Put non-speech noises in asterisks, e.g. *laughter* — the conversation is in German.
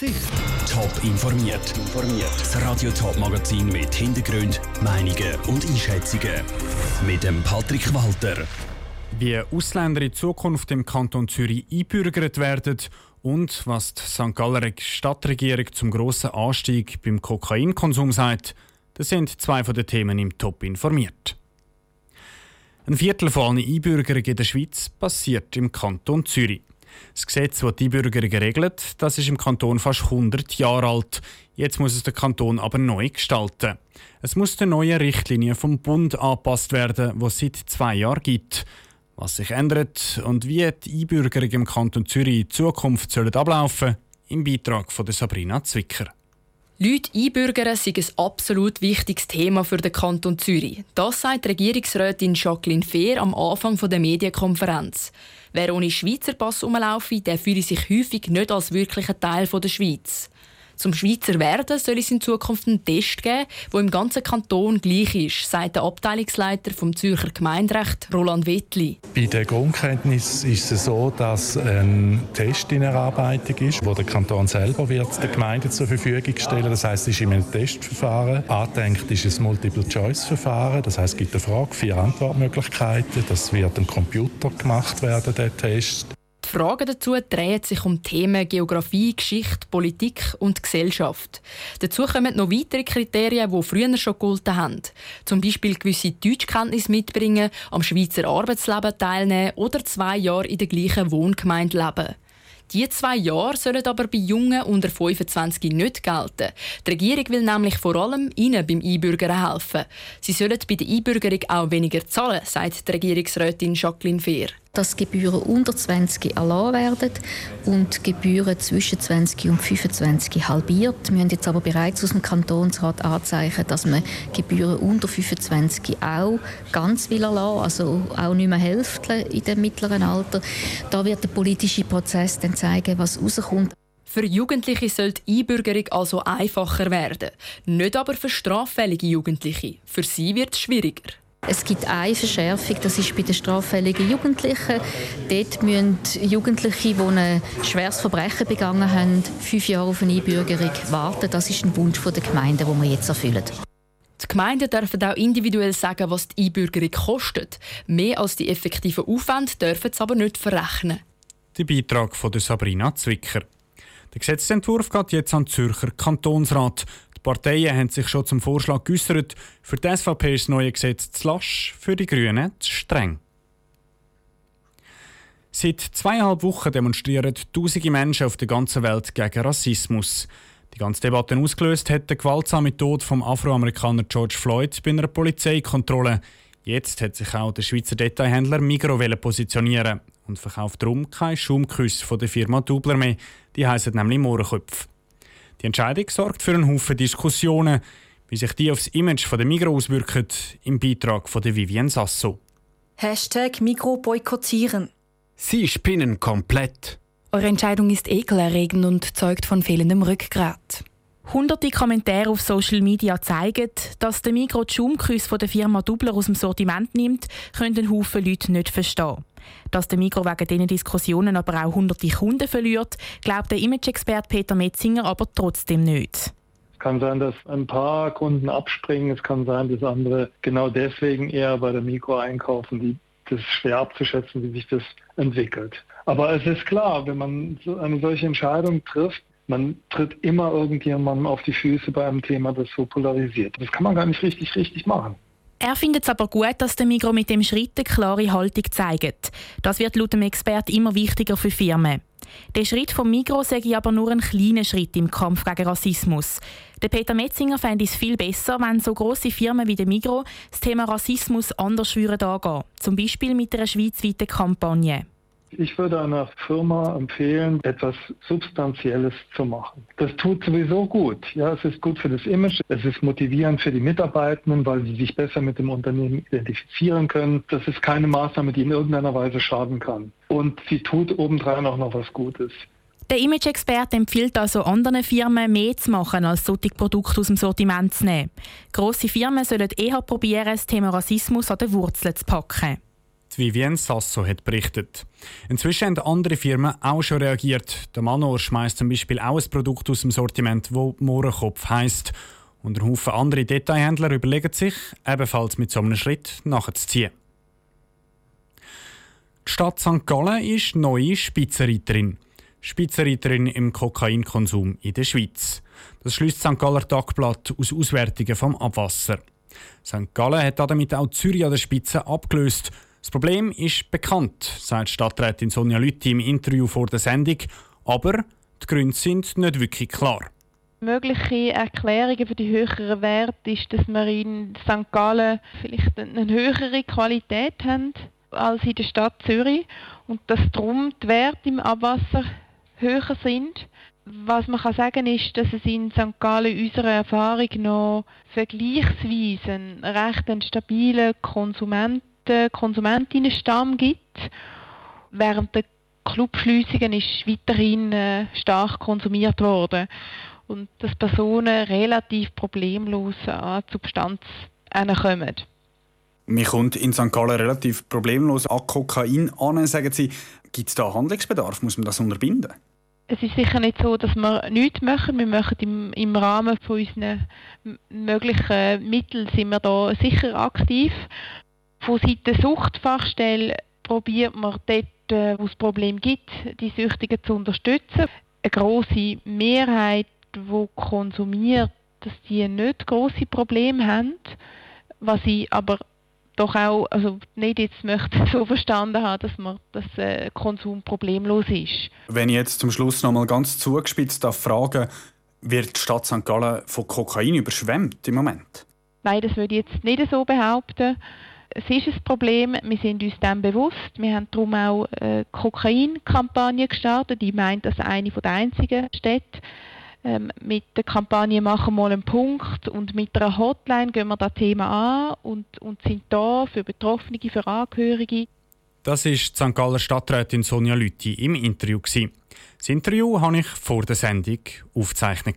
Gesicht. Top informiert. Das Radio Top Magazin mit Hintergrund, Meinungen und Einschätzungen mit dem Patrick Walter. Wie Ausländer in Zukunft im Kanton Zürich einbürgert werden und was die St. Galler Stadtregierung zum grossen Anstieg beim Kokainkonsum sagt, das sind zwei von den Themen im Top informiert. Ein Viertel von allen Einbürgerungen in der Schweiz passiert im Kanton Zürich. Das Gesetz, das die Einbürgerungen regelt, das ist im Kanton fast 100 Jahre alt. Jetzt muss es der Kanton aber neu gestalten. Es muss den neuen Richtlinien vom Bund angepasst werden, die es seit zwei Jahren gibt. Was sich ändert und wie die Einbürgerung im Kanton Zürich in Zukunft ablaufen im Beitrag von Sabrina Zwicker. Leute einbürgern sind ein absolut wichtiges Thema für den Kanton Zürich. Das sagt Regierungsrätin Jacqueline Fehr am Anfang der Medienkonferenz. Wer ohne Schweizer Pass rumlaufe, der fühle sich häufig nicht als wirklicher Teil der Schweiz. Zum Schweizer werden soll es in Zukunft einen Test geben, der im ganzen Kanton gleich ist, sagt der Abteilungsleiter vom Zürcher Gemeinderecht Roland Wittli. Bei der Grundkenntnis ist es so, dass ein Test in Erarbeitung ist, wo der Kanton selber wird der Gemeinde zur Verfügung stellen. Das heißt, es ist in einem Testverfahren. Andenkt ist ein Multiple-Choice-Verfahren. Das heißt, es gibt eine Frage, vier Antwortmöglichkeiten. Das wird am Computer gemacht werden, der Test. Fragen dazu drehen sich um Themen Geografie, Geschichte, Politik und Gesellschaft. Dazu kommen noch weitere Kriterien, die früher schon gegolten haben. Zum Beispiel gewisse Deutschkenntnisse mitbringen, am Schweizer Arbeitsleben teilnehmen oder zwei Jahre in der gleichen Wohngemeinde leben. Die zwei Jahre sollen aber bei Jungen unter 25 nicht gelten. Die Regierung will nämlich vor allem ihnen beim Einbürgern helfen. Sie sollen bei der Einbürgerung auch weniger zahlen, sagt die Regierungsrätin Jacqueline Fehr dass Gebühren unter 20 erlassen werden und Gebühren zwischen 20 und 25 halbiert. Wir haben jetzt aber bereits aus dem Kantonsrat anzeichen, dass man Gebühren unter 25 auch ganz will erlassen, also auch nicht mehr Hälfte in dem mittleren Alter. Da wird der politische Prozess dann zeigen, was rauskommt. Für Jugendliche soll die Einbürgerung also einfacher werden. Nicht aber für straffällige Jugendliche. Für sie wird es schwieriger. Es gibt eine Verschärfung, das ist bei den straffälligen Jugendlichen. Dort müssen Jugendliche, die ein schweres Verbrechen begangen haben, fünf Jahre auf eine Einbürgerung warten. Das ist ein Wunsch der Gemeinde, den wir jetzt erfüllen. Die Gemeinden dürfen auch individuell sagen, was die Einbürgerung kostet. Mehr als die effektiven Aufwände dürfen sie aber nicht verrechnen. Der Beitrag von Sabrina Zwicker. Der Gesetzentwurf geht jetzt an den Zürcher Kantonsrat. Die Parteien haben sich schon zum Vorschlag geäußert. Für die SVP ist das neue Gesetz zu lasch, für die Grünen zu streng. Seit zweieinhalb Wochen demonstrieren tausende Menschen auf der ganzen Welt gegen Rassismus. Die ganze Debatte ausgelöst hat der gewaltsame Tod vom Afroamerikaner George Floyd bei einer Polizeikontrolle. Jetzt hat sich auch der Schweizer Detailhändler Migro positionieren und verkauft darum keine Schaumküsse von der Firma Dubler mehr. Die heißen nämlich Mohrenköpfe. Die Entscheidung sorgt für einen Haufen Diskussionen, wie sich die aufs Image von der Migros auswirken, im Beitrag von der Vivian Sasso. Hashtag Migro boykottieren. Sie spinnen komplett. Eure Entscheidung ist ekelerregend und zeugt von fehlendem Rückgrat. Hunderte Kommentare auf Social Media zeigen, dass der Migros die Schaumküsse der Firma Dubler aus dem Sortiment nimmt, können ein Haufen Leute nicht verstehen. Dass der Migros wegen diesen Diskussionen aber auch hunderte Kunden verliert, glaubt der Image-Experte Peter Metzinger aber trotzdem nicht. Es kann sein, dass ein paar Kunden abspringen. Es kann sein, dass andere genau deswegen eher bei der Mikro einkaufen. Die, das ist schwer abzuschätzen, wie sich das entwickelt. Aber es ist klar, wenn man eine solche Entscheidung trifft, man tritt immer irgendjemandem auf die Füße bei einem Thema, das so polarisiert. Das kann man gar nicht richtig, richtig machen. Er findet es aber gut, dass der Migro mit dem Schritt eine klare Haltung zeigt. Das wird laut dem Experten immer wichtiger für Firmen. Der Schritt vom Migro sei aber nur ein kleiner Schritt im Kampf gegen Rassismus. Der Peter Metzinger fände es viel besser, wenn so große Firmen wie der Migro das Thema Rassismus anders angehen, zum Beispiel mit einer schweizweiten Kampagne. Ich würde einer Firma empfehlen, etwas Substanzielles zu machen. Das tut sowieso gut. Ja, es ist gut für das Image, es ist motivierend für die Mitarbeitenden, weil sie sich besser mit dem Unternehmen identifizieren können. Das ist keine Maßnahme, die in irgendeiner Weise schaden kann. Und sie tut obendrein auch noch was Gutes. Der Image-Experte empfiehlt also anderen Firmen mehr zu machen, als solche Produkte aus dem Sortiment zu nehmen. Grosse Firmen sollen eher probieren, das Thema Rassismus an den Wurzeln zu packen. Die Vivien Sasso hat berichtet. Inzwischen haben andere Firmen auch schon reagiert. Der Manor schmeißt zum Beispiel auch ein Produkt aus dem Sortiment, wo Mohrenkopf heisst. Und ein Haufen andere Detailhändler überlegen sich, ebenfalls mit so einem Schritt nachzuziehen. Die Stadt St. Gallen ist neue Spitzenreiterin. Spitzenreiterin im Kokainkonsum in der Schweiz. Das schließt St. Galler Tagblatt aus Auswertungen vom Abwasser. St. Gallen hat damit auch Zürich an der Spitze abgelöst. Das Problem ist bekannt, sagt Stadträtin Sonja Lütti im Interview vor der Sendung, aber die Gründe sind nicht wirklich klar. Mögliche Erklärungen für die höheren Werte ist, dass wir in St. Gallen vielleicht eine höhere Qualität haben als in der Stadt Zürich und dass darum die Werte im Abwasser höher sind. Was man kann sagen ist, dass es in St. Gallen unserer Erfahrung noch vergleichsweise einen recht stabilen Konsumenten, Konsumentinnenstamm gibt, während der Clubschliessungen ist weiterhin äh, stark konsumiert worden und dass Personen relativ problemlos an Substanz kommen. Man kommt in St. Gallen relativ problemlos an Kokain an. Sagen Sie, gibt es da Handlungsbedarf? Muss man das unterbinden? Es ist sicher nicht so, dass wir nichts machen. Wir machen im, im Rahmen von unseren möglichen Mitteln sind wir da sicher aktiv. Von Seiten Suchtfachstelle probiert man dort, äh, wo es Problem gibt, die Süchtigen zu unterstützen. Eine große Mehrheit, die konsumiert, dass die nicht große Probleme haben. Was ich aber doch auch also nicht jetzt möchte *laughs* so verstanden haben, dass man das äh, Konsum problemlos ist. Wenn ich jetzt zum Schluss noch mal ganz zugespitzt darf fragen, wird die Stadt St. Gallen von Kokain überschwemmt im Moment? Nein, das würde ich jetzt nicht so behaupten. Es ist ein Problem, wir sind uns dem bewusst. Wir haben darum auch eine Kokain-Kampagne gestartet. Ich meine, das eine der einzigen Städte ähm, mit der Kampagne «Machen mal einen Punkt» und mit einer Hotline gehen wir das Thema an und, und sind da für Betroffene, für Angehörige. Das ist die St. Galler Stadträtin Sonja Lütti im Interview. Das Interview habe ich vor der Sendung aufgezeichnet.